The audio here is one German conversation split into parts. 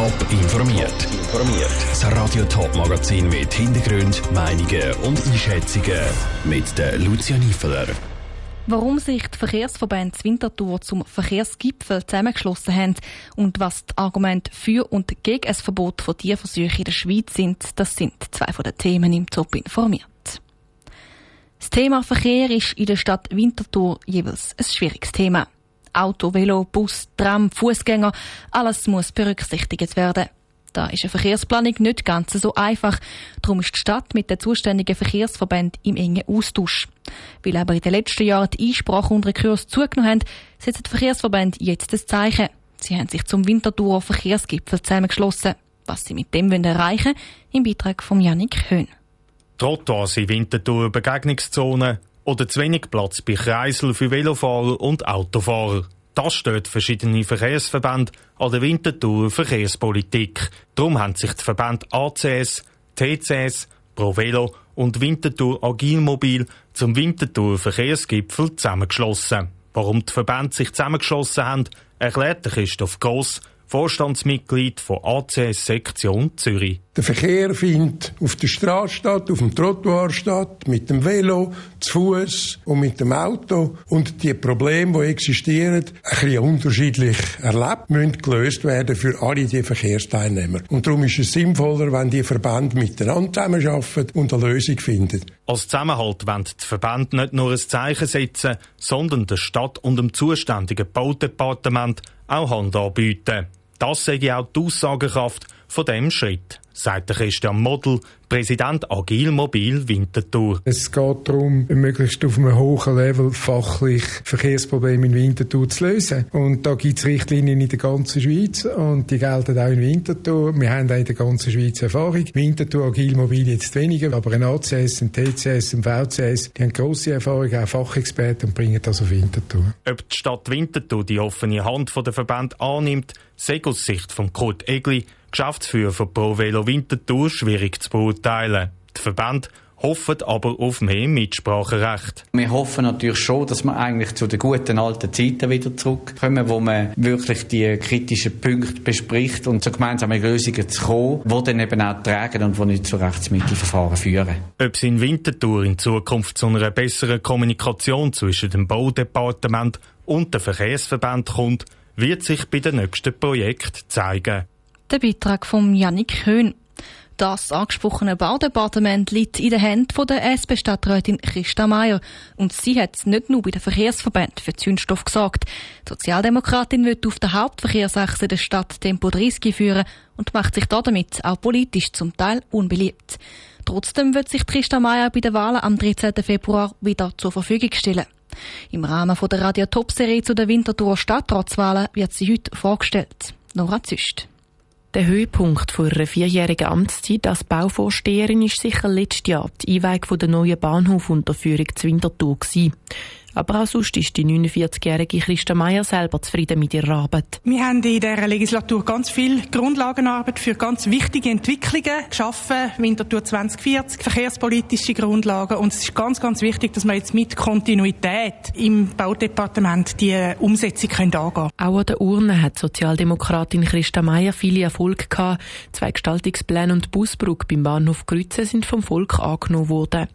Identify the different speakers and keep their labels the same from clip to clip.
Speaker 1: Top informiert. Informiert. Das Radio Top Magazin mit Hintergrund, Meinungen und Einschätzungen mit der Lucia Niefeler.
Speaker 2: Warum sich die Verkehrsverbände Winterthur zum Verkehrsgipfel zusammengeschlossen haben und was die Argumente für und gegen ein Verbot von Tierversuchen in der Schweiz sind, das sind zwei von den Themen im Top informiert. Das Thema Verkehr ist in der Stadt Winterthur jeweils ein schwieriges Thema. Auto, Velo, Bus, Tram, Fußgänger, alles muss berücksichtigt werden. Da ist eine Verkehrsplanung nicht ganz so einfach. Darum ist die Stadt mit den zuständigen Verkehrsverbänden im engen Austausch. Weil aber in den letzten Jahren die Einsprachen und Rekurs zugenommen haben, setzen die Verkehrsverbände jetzt das Zeichen. Sie haben sich zum Winterthurer Verkehrsgipfel zusammengeschlossen. Was sie mit dem erreichen wollen, im Beitrag von Janik Höhn.
Speaker 3: Trottoirs in Winterthur Begegnungszonen, oder zu wenig Platz bei Kreisel für Velofahrer und Autofahrer. Das stört verschiedene Verkehrsverbände an der Winterthur Verkehrspolitik. Darum haben sich die Verbände ACS, TCS, ProVelo und Winterthur Agilmobil zum Winterthur Verkehrsgipfel zusammengeschlossen. Warum die Verbände sich zusammengeschlossen haben, erklärt Christoph Gross, Vorstandsmitglied von ACS Sektion Zürich.
Speaker 4: Der Verkehr findet auf der Straße statt, auf dem Trottoir statt, mit dem Velo, zu Fuß und mit dem Auto. Und die Probleme, die existieren, ein bisschen unterschiedlich erlebt, müssen gelöst werden für alle die Verkehrsteilnehmer. Und darum ist es sinnvoller, wenn die Verbände miteinander zusammenarbeiten und eine Lösung finden.
Speaker 3: Als Zusammenhalt wollen die Verbände nicht nur ein Zeichen setzen, sondern der Stadt und dem zuständigen Baudepartement auch Hand anbieten. Das sage auch die Aussagekraft von dem Schritt, sagt Christian Model, Präsident Agil Mobil Winterthur.
Speaker 5: Es geht darum, möglichst auf einem hohen Level fachlich Verkehrsprobleme in Winterthur zu lösen. Und da gibt es Richtlinien in der ganzen Schweiz und die gelten auch in Winterthur. Wir haben auch in der ganzen Schweiz Erfahrung. Winterthur Agil Mobil jetzt weniger, aber ein ACS, ein TCS, ein VCS, die haben grosse Erfahrung, auch Fachexperten und bringen das auf Winterthur.
Speaker 3: Ob die Stadt Winterthur die offene Hand der Verband annimmt, sei aus Sicht von Kurt Egli, Geschäftsführer von Pro Velo Winterthur, schwierig zu beurteilen. Die Verband hoffen aber auf mehr Mitspracherecht.
Speaker 6: Wir hoffen natürlich schon, dass wir eigentlich zu den guten alten Zeiten wieder zurückkommen, wo man wirklich die kritischen Punkte bespricht und zu gemeinsamen Lösungen zu kommen, die dann eben auch tragen und die nicht zu Rechtsmittelverfahren führen.
Speaker 3: Ob es in Winterthur in Zukunft zu einer besseren Kommunikation zwischen dem Baudepartement und dem Verkehrsverband kommt, wird sich bei den nächsten Projekten zeigen.
Speaker 2: Der Beitrag von Jannik Höhn. Das angesprochene Baudepartement liegt in den Händen der SP-Stadträtin Christa Meier. Und sie hat nicht nur bei den Verkehrsverbänden für Zündstoff gesagt. Die Sozialdemokratin wird auf der Hauptverkehrsachse der Stadt Tempo 30 führen und macht sich damit auch politisch zum Teil unbeliebt. Trotzdem wird sich Christa Meier bei den Wahlen am 13. Februar wieder zur Verfügung stellen. Im Rahmen der Radio Top Serie zu den Winterthur Stadtratswahlen wird sie heute vorgestellt. Nora Züst.
Speaker 7: Der Höhepunkt ihrer vierjährigen Amtszeit als Bauvorsteherin ist sicher letztes Jahr die Einweihung der neuen Bahnhofunterführung zu Winterthur gewesen. Aber auch sonst ist die 49-jährige Christa Meier selber zufrieden mit ihrer Arbeit.
Speaker 8: Wir haben in dieser Legislatur ganz viel Grundlagenarbeit für ganz wichtige Entwicklungen geschaffen. Winterthur 2040, verkehrspolitische Grundlagen. Und es ist ganz, ganz wichtig, dass wir jetzt mit Kontinuität im Baudepartement die Umsetzung können angehen können.
Speaker 7: Auch an der Urne hat Sozialdemokratin Christa Meier viele Erfolge gehabt. Zwei Gestaltungspläne und Busbrücke beim Bahnhof Grütze sind vom Volk angenommen worden.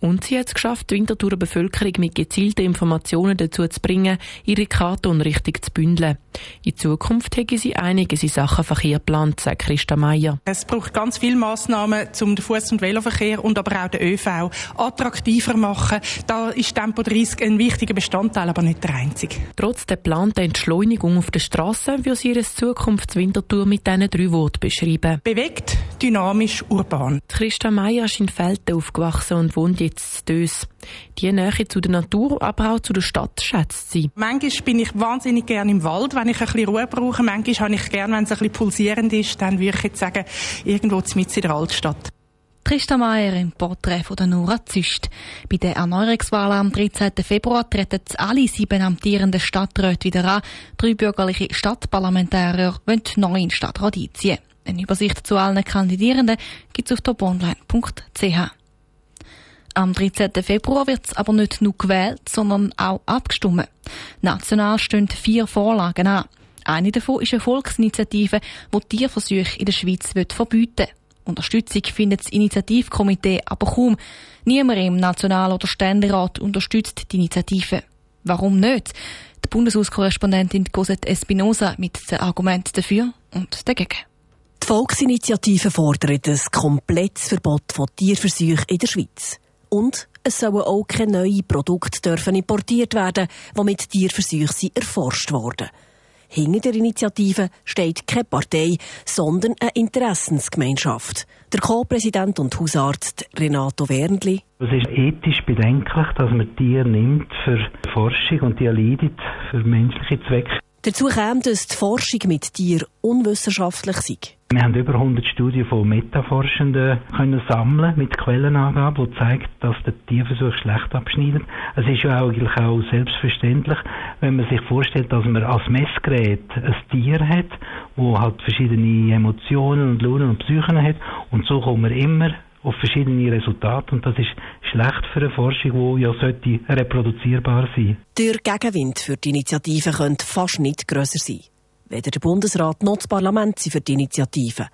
Speaker 7: Und sie hat es geschafft, die Winterthurer Bevölkerung mit gezielten Informationen dazu zu bringen, ihre Karton richtig zu bündeln. In Zukunft hätte sie einige Sachenverkehr geplant, sagt Christa Meier.
Speaker 8: Es braucht ganz viele Massnahmen, um den Fuß- und Veloverkehr und aber auch den ÖV attraktiver zu machen. Da ist Tempo 30 ein wichtiger Bestandteil, aber nicht der einzige.
Speaker 7: Trotz der geplanten Entschleunigung auf der Straße würde sie ihre Zukunftswintertour mit diesen drei Worten beschreiben.
Speaker 8: Bewegt, dynamisch, urban.
Speaker 7: Christa Meier ist in Felten aufgewachsen und wohnt jetzt Dös. Die Nähe zu der Natur, aber auch zu der Stadt schätzt sie.
Speaker 8: Manchmal bin ich wahnsinnig gerne im Wald, wenn ich ein bisschen Ruhe brauche. Manchmal habe ich gerne, wenn es ein bisschen pulsierend ist, dann würde ich jetzt sagen, irgendwo mitten in der Altstadt.
Speaker 2: Christa Meier im Porträt von der Nora Züst. Bei der Erneuerungswahl am 13. Februar treten alle sieben amtierenden Stadträte wieder an. Drei bürgerliche Stadtparlamentarier wollen neu in Stadtrat einziehen. Eine Übersicht zu allen Kandidierenden gibt es auf toponline.ch. Am 13. Februar wird es aber nicht nur gewählt, sondern auch abgestimmt. National stehen vier Vorlagen an. Eine davon ist eine Volksinitiative, die Tierversuche in der Schweiz verbieten will. Unterstützung findet das Initiativkomitee aber kaum. Niemand im National- oder Ständerat unterstützt die Initiative. Warum nicht? Die Bundeshauskorrespondentin Cosette Espinosa mit den Argumenten dafür und dagegen.
Speaker 9: Die Volksinitiative fordert ein komplettes Verbot von Tierversuchen in der Schweiz. Und es sollen auch keine neuen Produkte dürfen importiert werden, die mit Tierversuchen erforscht wurden. Hinter der Initiative steht keine Partei, sondern eine Interessensgemeinschaft. Der Co-Präsident und Hausarzt Renato Wernli.
Speaker 10: Es ist ethisch bedenklich, dass man Tiere nimmt für Forschung und die erleidet für menschliche Zwecke.
Speaker 9: Dazu kommt, dass die Forschung mit Tieren unwissenschaftlich sei.
Speaker 10: Wir haben über 100 Studien von Metaforschenden können sammeln mit Quellenangaben, die zeigt, dass der Tierversuch schlecht abschneidet. Es ist ja eigentlich auch selbstverständlich, wenn man sich vorstellt, dass man als Messgerät ein Tier hat, wo halt verschiedene Emotionen und Launen und Psychen hat und so kommt man immer auf verschiedene Resultate und das ist schlecht für eine Forschung, die ja sollte reproduzierbar sein.
Speaker 9: Der Gegenwind für die Initiative könnte fast nicht grösser sein. Weder der Bundesrat noch das Parlament sind für die Initiative.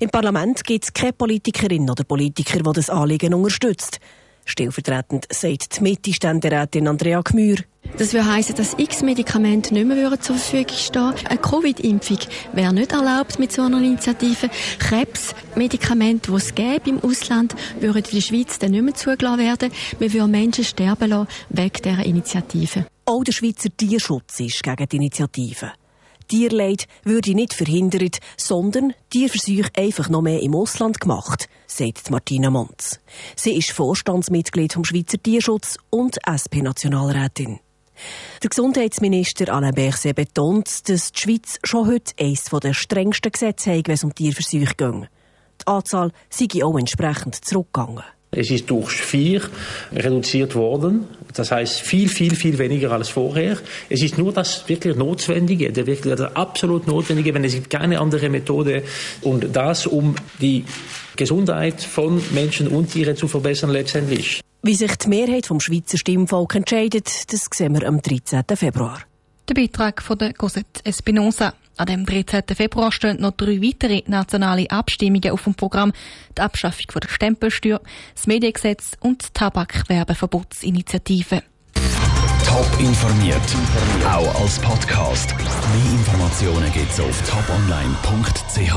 Speaker 9: Im Parlament gibt es keine Politikerin oder Politiker, die das Anliegen unterstützt. Stellvertretend sagt die Mitte-Ständerätin Andrea Gmür.
Speaker 11: Das würde heissen, dass x Medikamente nicht mehr zur Verfügung stehen Eine Covid-Impfung wäre nicht erlaubt mit so einer Initiative. Krebsmedikamente, die es gäbe im Ausland, würden in der Schweiz dann nicht mehr zugelassen werden. Wir würden Menschen sterben lassen wegen dieser Initiative.
Speaker 9: Auch der Schweizer Tierschutz ist gegen die Initiative. Tierleid würde nicht verhindert, sondern Tierversuche einfach noch mehr im Ausland gemacht, sagt Martina Monz. Sie ist Vorstandsmitglied vom Schweizer Tierschutz und SP-Nationalrätin. Der Gesundheitsminister Alain Berset betont, dass die Schweiz schon heute eines der strengsten Gesetze hat, wenn es um Tierversuche geht. Die Anzahl sei auch entsprechend zurückgegangen.
Speaker 12: Es ist durch vier reduziert worden. Das heißt viel, viel, viel weniger als vorher. Es ist nur das wirklich Notwendige, der wirklich der absolut Notwendige, wenn es gibt keine andere Methode. Und das, um die Gesundheit von Menschen und Tieren zu verbessern letztendlich.
Speaker 9: Wie sich die Mehrheit vom Schweizer Stimmvolk entscheidet, das sehen wir am 13. Februar.
Speaker 2: Der Beitrag von der Cosette Espinosa. An dem 13. Februar stehen noch drei weitere nationale Abstimmungen auf dem Programm. Die Abschaffung der Stempelsteuer, das Mediengesetz und die Tabakwerbeverbotsinitiative.
Speaker 1: Top informiert, auch als Podcast. Mehr Informationen gibt's auf toponline.ch.